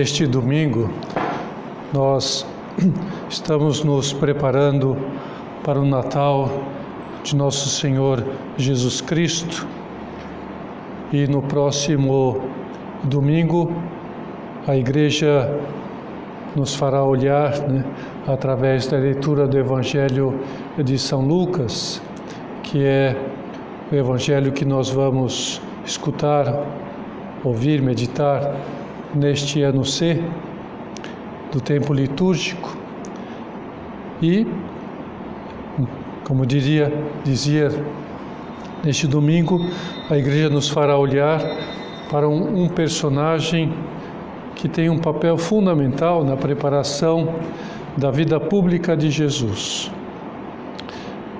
deste domingo, nós estamos nos preparando para o Natal de Nosso Senhor Jesus Cristo. E no próximo domingo a Igreja nos fará olhar né, através da leitura do Evangelho de São Lucas, que é o Evangelho que nós vamos escutar, ouvir, meditar neste ano C do tempo litúrgico e, como diria, dizia neste domingo, a igreja nos fará olhar para um, um personagem que tem um papel fundamental na preparação da vida pública de Jesus.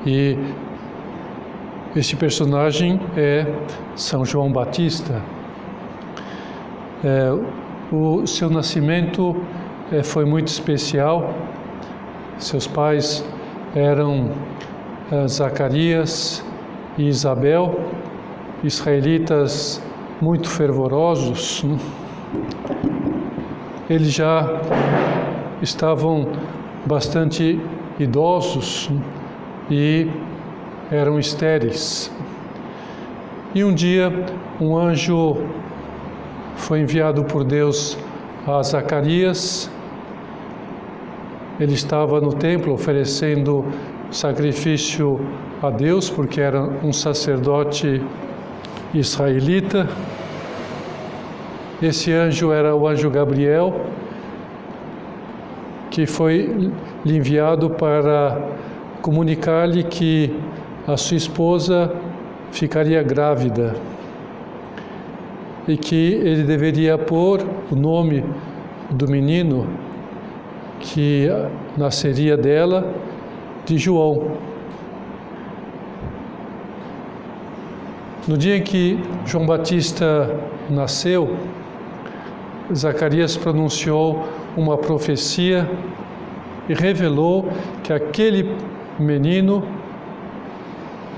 E este personagem é São João Batista. É, o seu nascimento é, foi muito especial. Seus pais eram é, Zacarias e Isabel, israelitas muito fervorosos. Né? Eles já estavam bastante idosos né? e eram estéreis. E um dia um anjo foi enviado por Deus a Zacarias. Ele estava no templo oferecendo sacrifício a Deus, porque era um sacerdote israelita. Esse anjo era o anjo Gabriel, que foi lhe enviado para comunicar-lhe que a sua esposa ficaria grávida e que ele deveria pôr o nome do menino que nasceria dela de João. No dia em que João Batista nasceu, Zacarias pronunciou uma profecia e revelou que aquele menino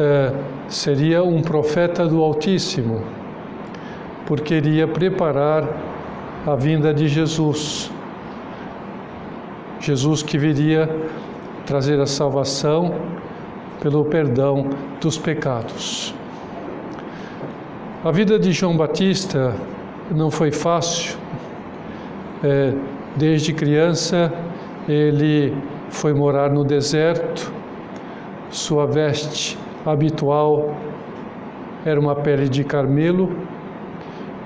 é, seria um profeta do Altíssimo, porque iria preparar a vinda de Jesus. Jesus que viria trazer a salvação pelo perdão dos pecados. A vida de João Batista não foi fácil. É, desde criança, ele foi morar no deserto, sua veste habitual era uma pele de carmelo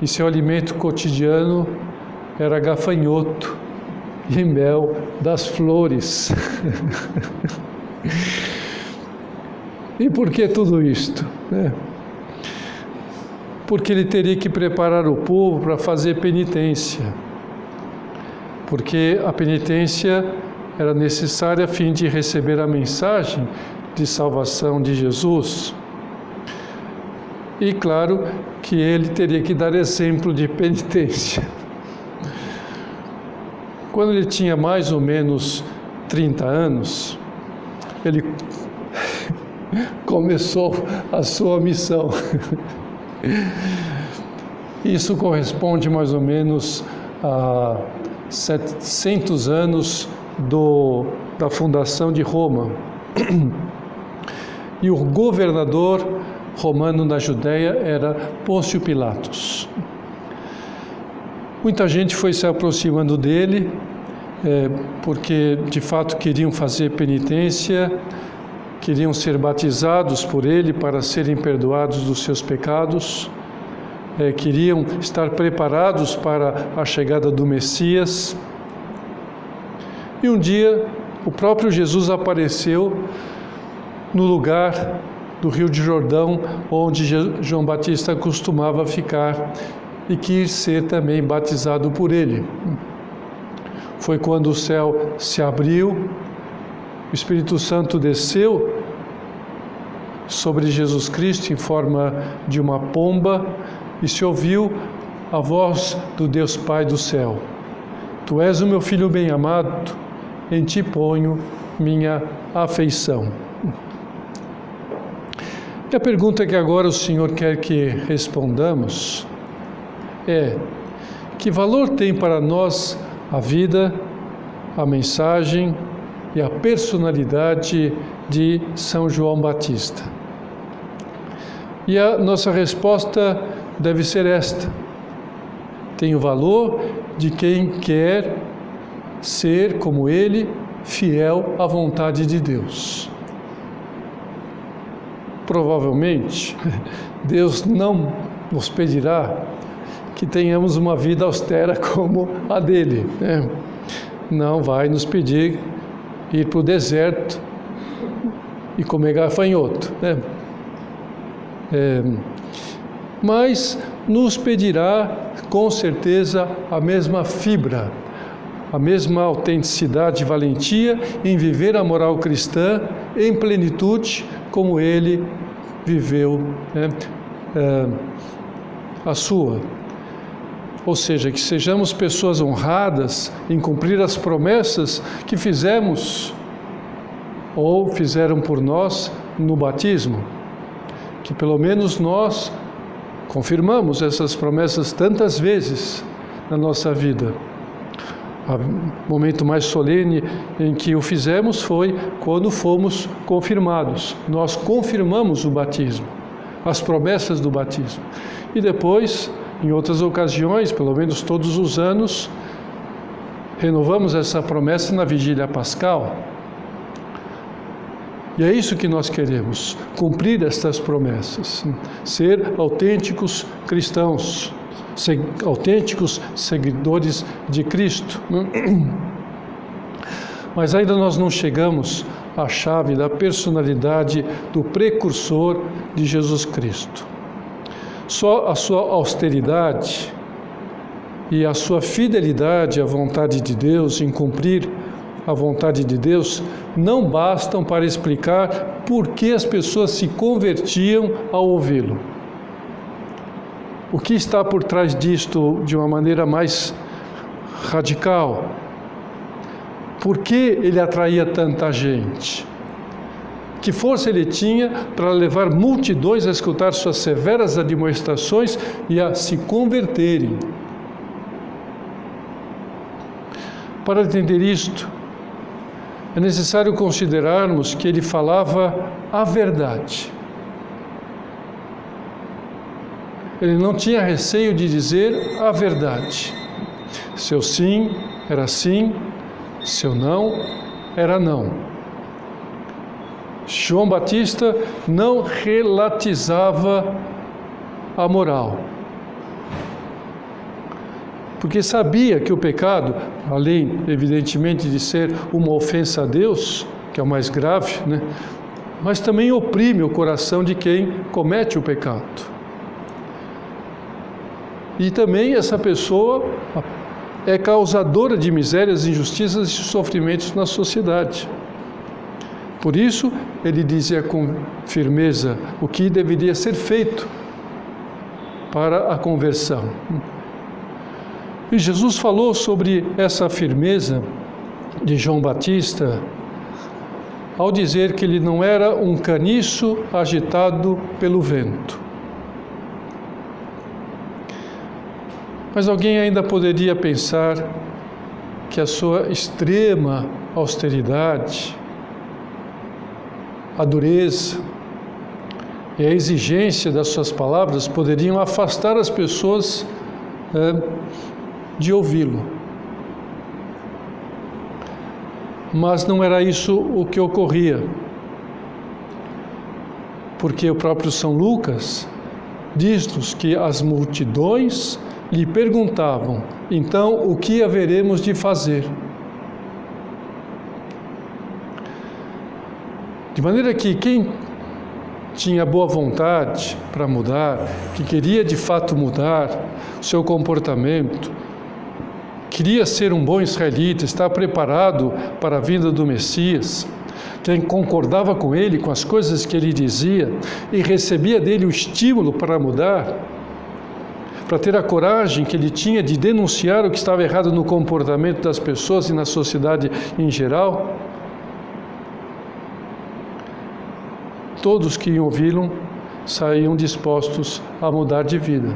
e seu alimento cotidiano era gafanhoto e mel das flores. e por que tudo isto? É. Porque ele teria que preparar o povo para fazer penitência. Porque a penitência era necessária a fim de receber a mensagem de salvação de Jesus. E claro que ele teria que dar exemplo de penitência. Quando ele tinha mais ou menos 30 anos, ele começou a sua missão. Isso corresponde mais ou menos a 700 anos do, da fundação de Roma. E o governador romano na Judéia era Pôncio Pilatos. Muita gente foi se aproximando dele, é, porque de fato queriam fazer penitência, queriam ser batizados por ele para serem perdoados dos seus pecados, é, queriam estar preparados para a chegada do Messias. E um dia o próprio Jesus apareceu no lugar do Rio de Jordão, onde João Batista costumava ficar e quis ser também batizado por ele. Foi quando o céu se abriu, o Espírito Santo desceu sobre Jesus Cristo em forma de uma pomba e se ouviu a voz do Deus Pai do céu: Tu és o meu filho bem-amado, em ti ponho minha afeição. E a pergunta que agora o Senhor quer que respondamos é: Que valor tem para nós a vida, a mensagem e a personalidade de São João Batista? E a nossa resposta deve ser esta: tem o valor de quem quer ser como ele, fiel à vontade de Deus. Provavelmente, Deus não nos pedirá que tenhamos uma vida austera como a dele. Né? Não vai nos pedir ir para o deserto e comer gafanhoto. Né? É, mas nos pedirá com certeza a mesma fibra, a mesma autenticidade e valentia em viver a moral cristã em plenitude, como ele viveu né, é, a sua. Ou seja, que sejamos pessoas honradas em cumprir as promessas que fizemos ou fizeram por nós no batismo. Que pelo menos nós confirmamos essas promessas tantas vezes na nossa vida. O momento mais solene em que o fizemos foi quando fomos confirmados. Nós confirmamos o batismo, as promessas do batismo. E depois, em outras ocasiões, pelo menos todos os anos, renovamos essa promessa na vigília pascal. E é isso que nós queremos, cumprir estas promessas, ser autênticos cristãos, autênticos seguidores de Cristo. Mas ainda nós não chegamos à chave da personalidade do precursor de Jesus Cristo. Só a sua austeridade e a sua fidelidade à vontade de Deus em cumprir a vontade de Deus não bastam para explicar por que as pessoas se convertiam ao ouvi-lo. O que está por trás disto de uma maneira mais radical? Por que ele atraía tanta gente? Que força ele tinha para levar multidões a escutar suas severas admoestações e a se converterem? Para entender isto, é necessário considerarmos que ele falava a verdade. Ele não tinha receio de dizer a verdade. Seu sim era sim, seu não era não. João Batista não relatizava a moral. Porque sabia que o pecado, além evidentemente de ser uma ofensa a Deus, que é o mais grave, né? mas também oprime o coração de quem comete o pecado. E também essa pessoa é causadora de misérias, injustiças e sofrimentos na sociedade. Por isso, ele dizia com firmeza o que deveria ser feito para a conversão. E Jesus falou sobre essa firmeza de João Batista ao dizer que ele não era um caniço agitado pelo vento. Mas alguém ainda poderia pensar que a sua extrema austeridade, a dureza e a exigência das suas palavras poderiam afastar as pessoas é, de ouvi-lo. Mas não era isso o que ocorria, porque o próprio São Lucas diz-nos que as multidões lhe perguntavam: então o que haveremos de fazer? De maneira que quem tinha boa vontade para mudar, que queria de fato mudar o seu comportamento, queria ser um bom israelita, estar preparado para a vinda do Messias, quem concordava com ele, com as coisas que ele dizia e recebia dele o estímulo para mudar, para ter a coragem que ele tinha de denunciar o que estava errado no comportamento das pessoas e na sociedade em geral. Todos que ouviram saíam dispostos a mudar de vida,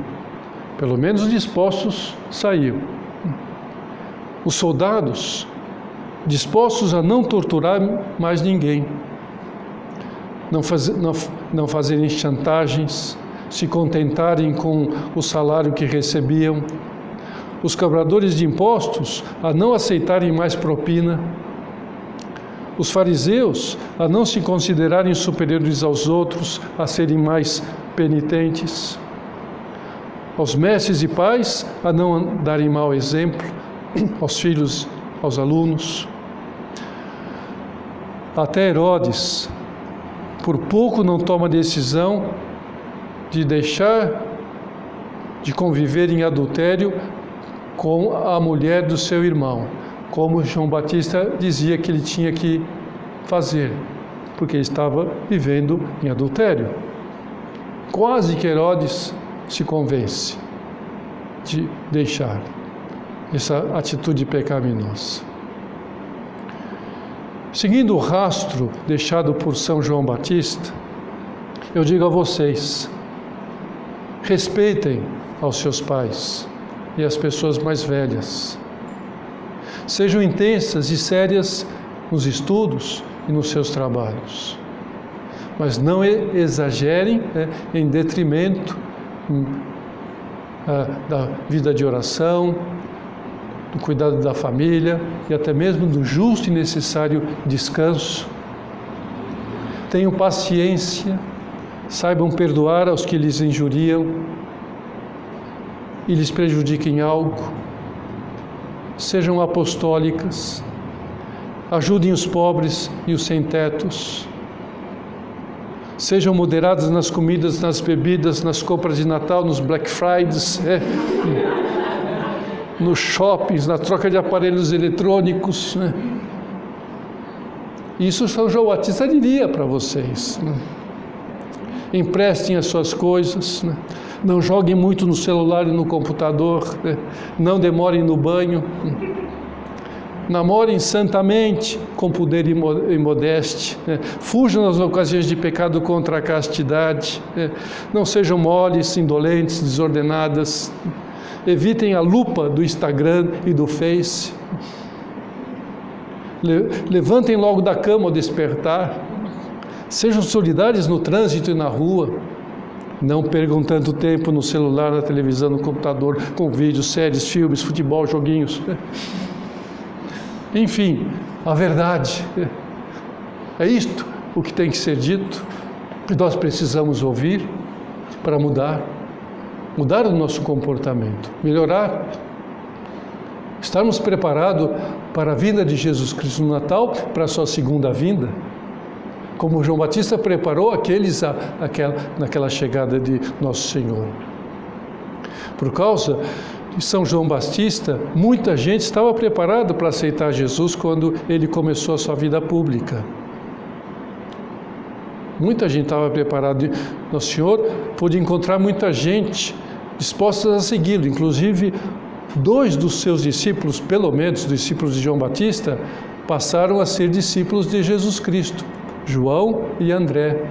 Pelo menos dispostos saíram. Os soldados dispostos a não torturar mais ninguém, não, faz, não, não fazerem chantagens, se contentarem com o salário que recebiam, os cobradores de impostos a não aceitarem mais propina, os fariseus a não se considerarem superiores aos outros, a serem mais penitentes, aos mestres e pais a não darem mau exemplo, aos filhos, aos alunos. Até Herodes, por pouco não toma decisão de deixar de conviver em adultério com a mulher do seu irmão, como João Batista dizia que ele tinha que fazer, porque estava vivendo em adultério. Quase que Herodes se convence de deixar essa atitude pecaminosa. Seguindo o rastro deixado por São João Batista, eu digo a vocês: respeitem aos seus pais e às pessoas mais velhas. Sejam intensas e sérias nos estudos e nos seus trabalhos. Mas não exagerem né, em detrimento hum, da vida de oração, do cuidado da família e até mesmo do justo e necessário descanso. Tenham paciência, saibam perdoar aos que lhes injuriam e lhes prejudiquem algo. Sejam apostólicas, ajudem os pobres e os sem-tetos. Sejam moderadas nas comidas, nas bebidas, nas compras de Natal, nos Black Fridays, é, nos shoppings, na troca de aparelhos eletrônicos. Né? Isso São João Batista diria para vocês. Né? Emprestem as suas coisas. Né? Não joguem muito no celular e no computador. Né? Não demorem no banho. Namorem santamente, com poder e modéstia. Né? Fujam nas ocasiões de pecado contra a castidade. Né? Não sejam moles, indolentes, desordenadas. Evitem a lupa do Instagram e do Face. Levantem logo da cama ao despertar. Sejam solidários no trânsito e na rua. Não percam tanto tempo no celular, na televisão, no computador, com vídeos, séries, filmes, futebol, joguinhos. Enfim, a verdade. É isto o que tem que ser dito, que nós precisamos ouvir para mudar, mudar o nosso comportamento, melhorar. Estarmos preparados para a vinda de Jesus Cristo no Natal, para a sua segunda vinda como João Batista preparou aqueles a, aquela, naquela chegada de Nosso Senhor. Por causa de São João Batista, muita gente estava preparada para aceitar Jesus quando ele começou a sua vida pública. Muita gente estava preparada. Nosso Senhor pôde encontrar muita gente disposta a segui-lo, inclusive dois dos seus discípulos, pelo menos discípulos de João Batista, passaram a ser discípulos de Jesus Cristo. João e André.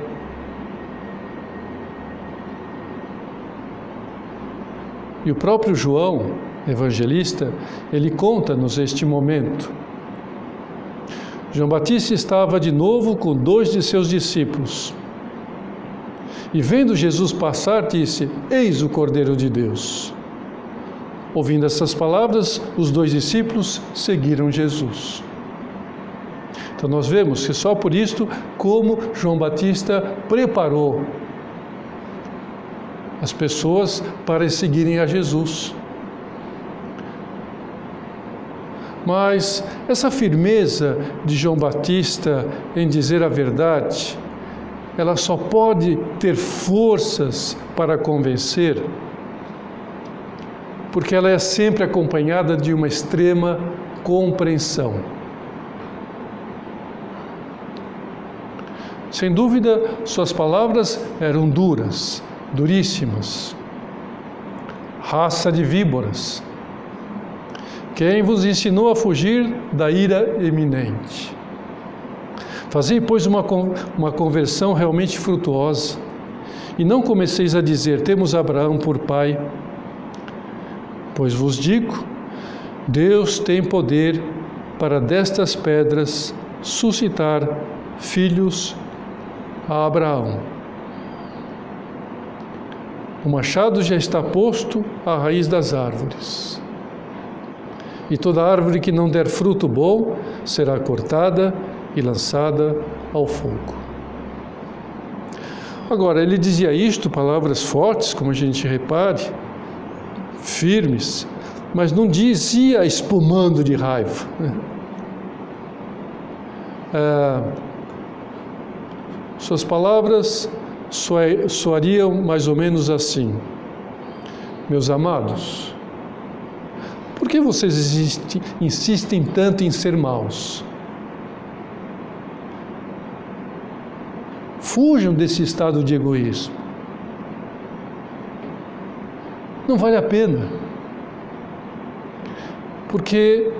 E o próprio João, evangelista, ele conta-nos este momento. João Batista estava de novo com dois de seus discípulos. E vendo Jesus passar, disse: Eis o Cordeiro de Deus. Ouvindo essas palavras, os dois discípulos seguiram Jesus. Então nós vemos que só por isto como João Batista preparou as pessoas para seguirem a Jesus. Mas essa firmeza de João Batista em dizer a verdade, ela só pode ter forças para convencer, porque ela é sempre acompanhada de uma extrema compreensão. Sem dúvida, suas palavras eram duras, duríssimas. Raça de víboras. Quem vos ensinou a fugir da ira eminente? Fazei, pois, uma, uma conversão realmente frutuosa, e não comeceis a dizer: temos Abraão por pai, Pois vos digo: Deus tem poder para destas pedras suscitar filhos a Abraão. O machado já está posto à raiz das árvores. E toda árvore que não der fruto bom será cortada e lançada ao fogo. Agora, ele dizia isto, palavras fortes, como a gente repare, firmes, mas não dizia espumando de raiva. É, suas palavras soariam mais ou menos assim: Meus amados, por que vocês insistem tanto em ser maus? Fujam desse estado de egoísmo. Não vale a pena. Porque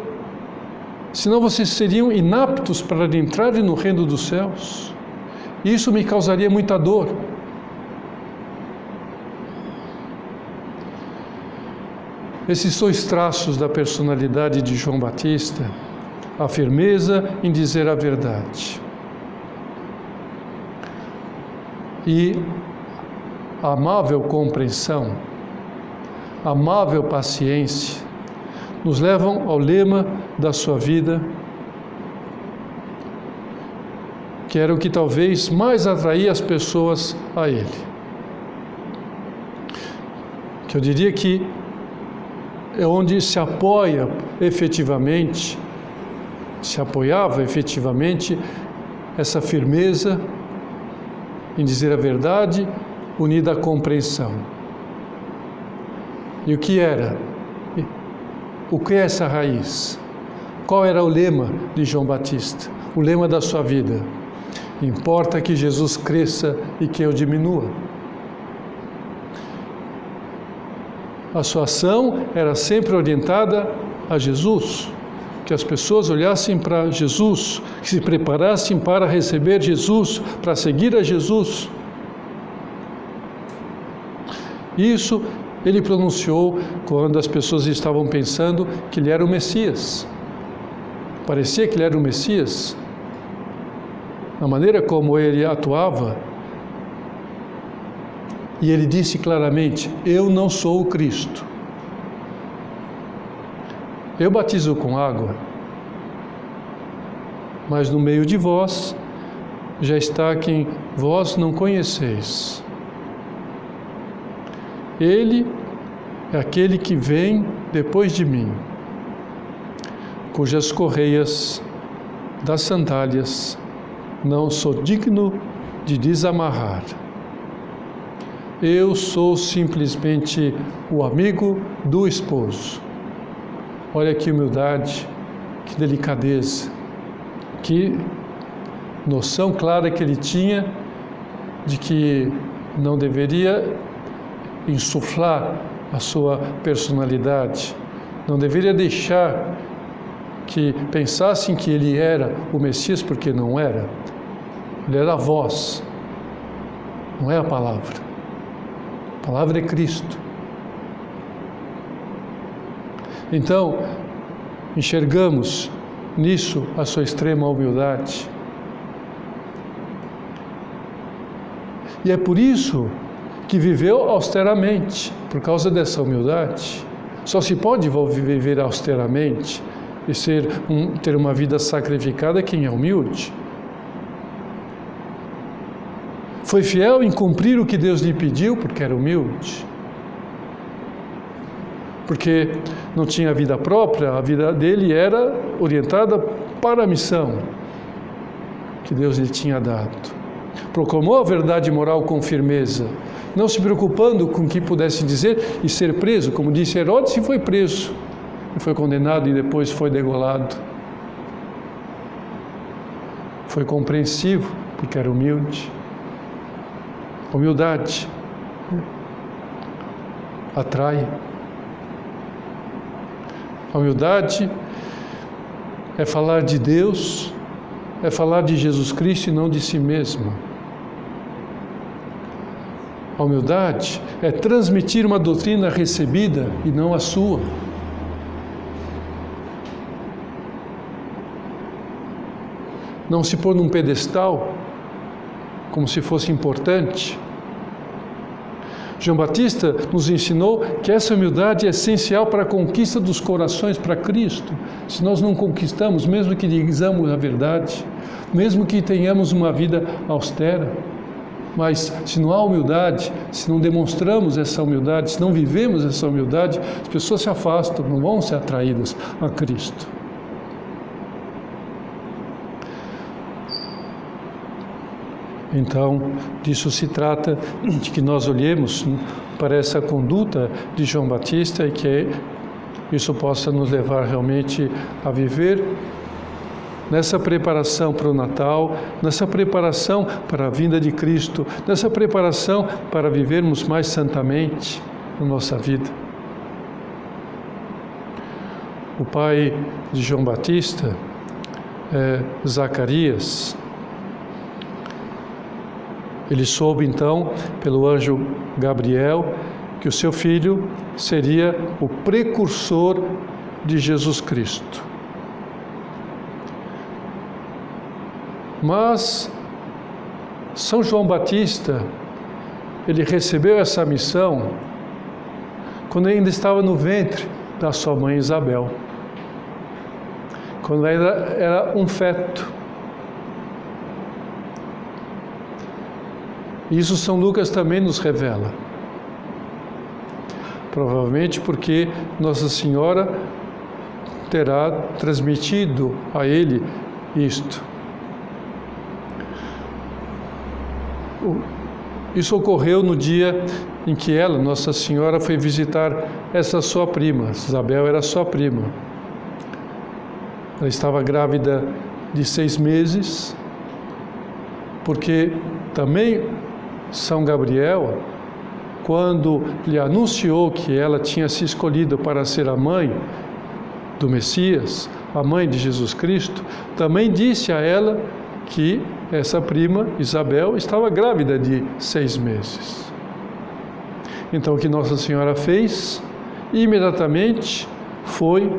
senão vocês seriam inaptos para entrarem no reino dos céus. Isso me causaria muita dor. Esses dois traços da personalidade de João Batista, a firmeza em dizer a verdade e a amável compreensão, amável paciência, nos levam ao lema da sua vida, que era o que talvez mais atraía as pessoas a ele. Que eu diria que é onde se apoia efetivamente, se apoiava efetivamente essa firmeza em dizer a verdade unida à compreensão. E o que era? O que é essa raiz? Qual era o lema de João Batista? O lema da sua vida? Importa que Jesus cresça e que eu diminua. A sua ação era sempre orientada a Jesus, que as pessoas olhassem para Jesus, que se preparassem para receber Jesus, para seguir a Jesus. Isso ele pronunciou quando as pessoas estavam pensando que ele era o Messias. Parecia que ele era o Messias. Na maneira como ele atuava, e ele disse claramente: Eu não sou o Cristo. Eu batizo com água, mas no meio de vós já está quem vós não conheceis. Ele é aquele que vem depois de mim, cujas correias das sandálias não sou digno de desamarrar. Eu sou simplesmente o amigo do esposo. Olha que humildade, que delicadeza, que noção clara que ele tinha de que não deveria insuflar a sua personalidade, não deveria deixar que pensassem que ele era o Messias porque não era. Ele era a voz, não é a palavra. A palavra é Cristo. Então, enxergamos nisso a sua extrema humildade. E é por isso que viveu austeramente, por causa dessa humildade. Só se pode viver austeramente e ser um, ter uma vida sacrificada quem é humilde. Foi fiel em cumprir o que Deus lhe pediu, porque era humilde. Porque não tinha vida própria, a vida dele era orientada para a missão que Deus lhe tinha dado. Proclamou a verdade moral com firmeza, não se preocupando com o que pudesse dizer e ser preso, como disse Herodes, e foi preso, e foi condenado e depois foi degolado. Foi compreensivo, porque era humilde. Humildade atrai. A humildade é falar de Deus, é falar de Jesus Cristo e não de si mesmo. A humildade é transmitir uma doutrina recebida e não a sua. Não se pôr num pedestal como se fosse importante. João Batista nos ensinou que essa humildade é essencial para a conquista dos corações para Cristo. Se nós não conquistamos, mesmo que digamos a verdade, mesmo que tenhamos uma vida austera, mas se não há humildade, se não demonstramos essa humildade, se não vivemos essa humildade, as pessoas se afastam, não vão ser atraídas a Cristo. Então, disso se trata, de que nós olhemos para essa conduta de João Batista e que isso possa nos levar realmente a viver nessa preparação para o Natal, nessa preparação para a vinda de Cristo, nessa preparação para vivermos mais santamente a nossa vida. O pai de João Batista, é, Zacarias, ele soube então, pelo anjo Gabriel, que o seu filho seria o precursor de Jesus Cristo. Mas São João Batista, ele recebeu essa missão quando ainda estava no ventre da sua mãe Isabel, quando ainda era um feto. Isso São Lucas também nos revela. Provavelmente porque Nossa Senhora terá transmitido a ele isto. Isso ocorreu no dia em que ela, Nossa Senhora, foi visitar essa sua prima. Isabel era sua prima. Ela estava grávida de seis meses, porque também São Gabriel, quando lhe anunciou que ela tinha se escolhido para ser a mãe do Messias, a mãe de Jesus Cristo, também disse a ela que essa prima, Isabel, estava grávida de seis meses. Então, o que Nossa Senhora fez? Imediatamente foi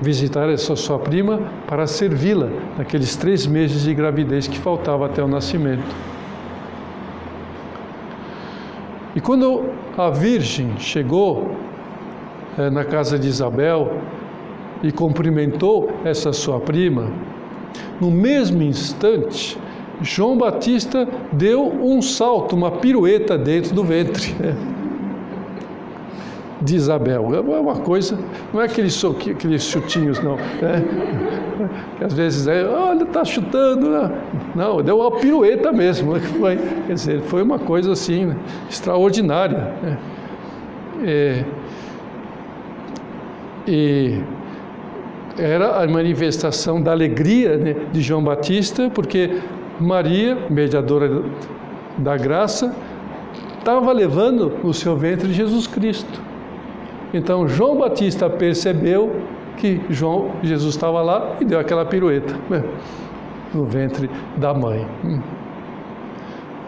visitar essa sua prima para servi-la naqueles três meses de gravidez que faltava até o nascimento. E quando a Virgem chegou é, na casa de Isabel e cumprimentou essa sua prima, no mesmo instante, João Batista deu um salto, uma pirueta dentro do ventre de Isabel. É uma coisa, não é aqueles, aqueles chutinhos, não. Né? Que às vezes é, olha, está chutando. Né? Não, deu uma pirueta mesmo. Né? Foi, quer dizer, foi uma coisa assim, extraordinária. Né? É, e era a manifestação da alegria né, de João Batista, porque Maria, mediadora da graça, estava levando no seu ventre Jesus Cristo. Então João Batista percebeu que João, Jesus estava lá e deu aquela pirueta né, no ventre da mãe.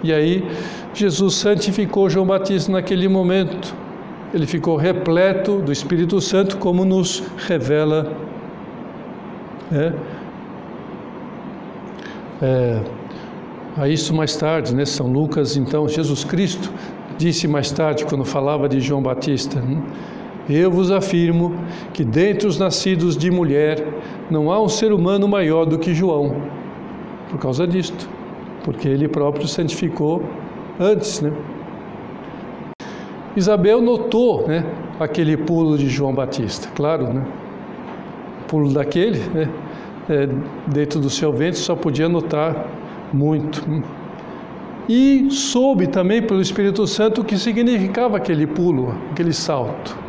E aí Jesus santificou João Batista naquele momento. Ele ficou repleto do Espírito Santo, como nos revela é, é, a isso mais tarde, né? São Lucas, então, Jesus Cristo disse mais tarde, quando falava de João Batista: hum, Eu vos afirmo que dentre os nascidos de mulher não há um ser humano maior do que João, por causa disto, porque ele próprio santificou antes, né? Isabel notou, né, aquele pulo de João Batista, claro, né? pulo daquele, né, é, dentro do seu ventre, só podia notar muito. E soube também pelo Espírito Santo o que significava aquele pulo, aquele salto.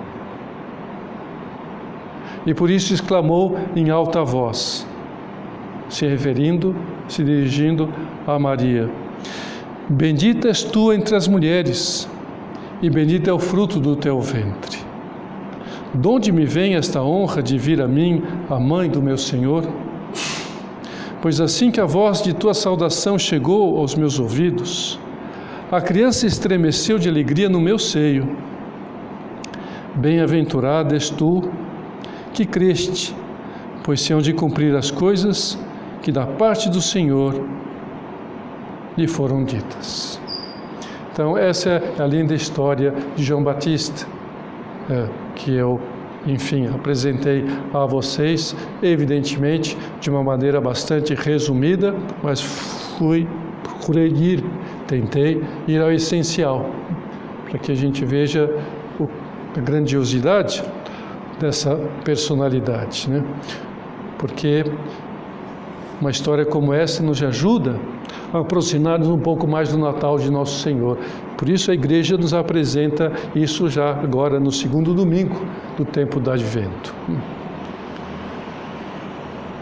E por isso exclamou em alta voz, se referindo, se dirigindo a Maria: Bendita és tu entre as mulheres, e bendito é o fruto do teu ventre. De onde me vem esta honra de vir a mim, a mãe do meu Senhor? Pois assim que a voz de tua saudação chegou aos meus ouvidos, A criança estremeceu de alegria no meu seio. Bem-aventurado és tu que creste, pois se hão de cumprir as coisas que da parte do Senhor lhe foram ditas. Então, essa é a linda história de João Batista, é, que eu, enfim, apresentei a vocês, evidentemente, de uma maneira bastante resumida, mas fui, procurei ir, tentei ir ao essencial, para que a gente veja a grandiosidade dessa personalidade, né? Porque uma história como essa nos ajuda a aproximar-nos um pouco mais do Natal de Nosso Senhor. Por isso a igreja nos apresenta isso já agora no segundo domingo do tempo do Advento.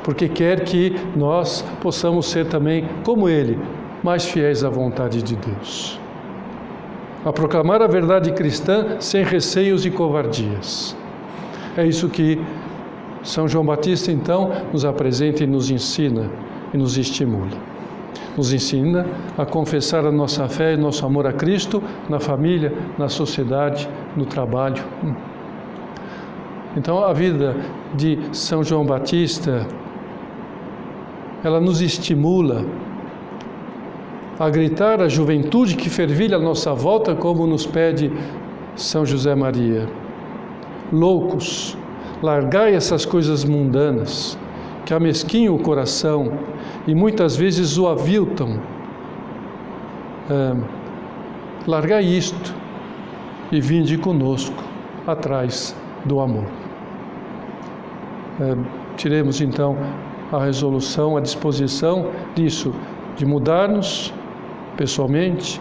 Porque quer que nós possamos ser também, como ele, mais fiéis à vontade de Deus. A proclamar a verdade cristã sem receios e covardias. É isso que São João Batista, então, nos apresenta e nos ensina e nos estimula. Nos ensina a confessar a nossa fé e nosso amor a Cristo na família, na sociedade, no trabalho. Então, a vida de São João Batista, ela nos estimula a gritar a juventude que fervilha à nossa volta, como nos pede São José Maria loucos, largai essas coisas mundanas que amesquinham o coração e muitas vezes o aviltam. É, largai isto e vinde conosco atrás do amor. É, tiremos então a resolução, a disposição disso, de mudar-nos pessoalmente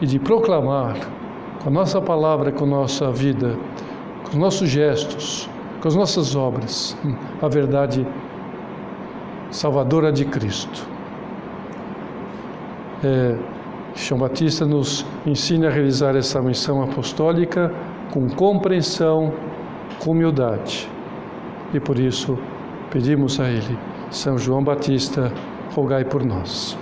e de proclamar com a nossa palavra, com a nossa vida, com os nossos gestos, com as nossas obras, a verdade salvadora de Cristo. É, João Batista nos ensina a realizar essa missão apostólica com compreensão, com humildade. E por isso pedimos a Ele, São João Batista, rogai por nós.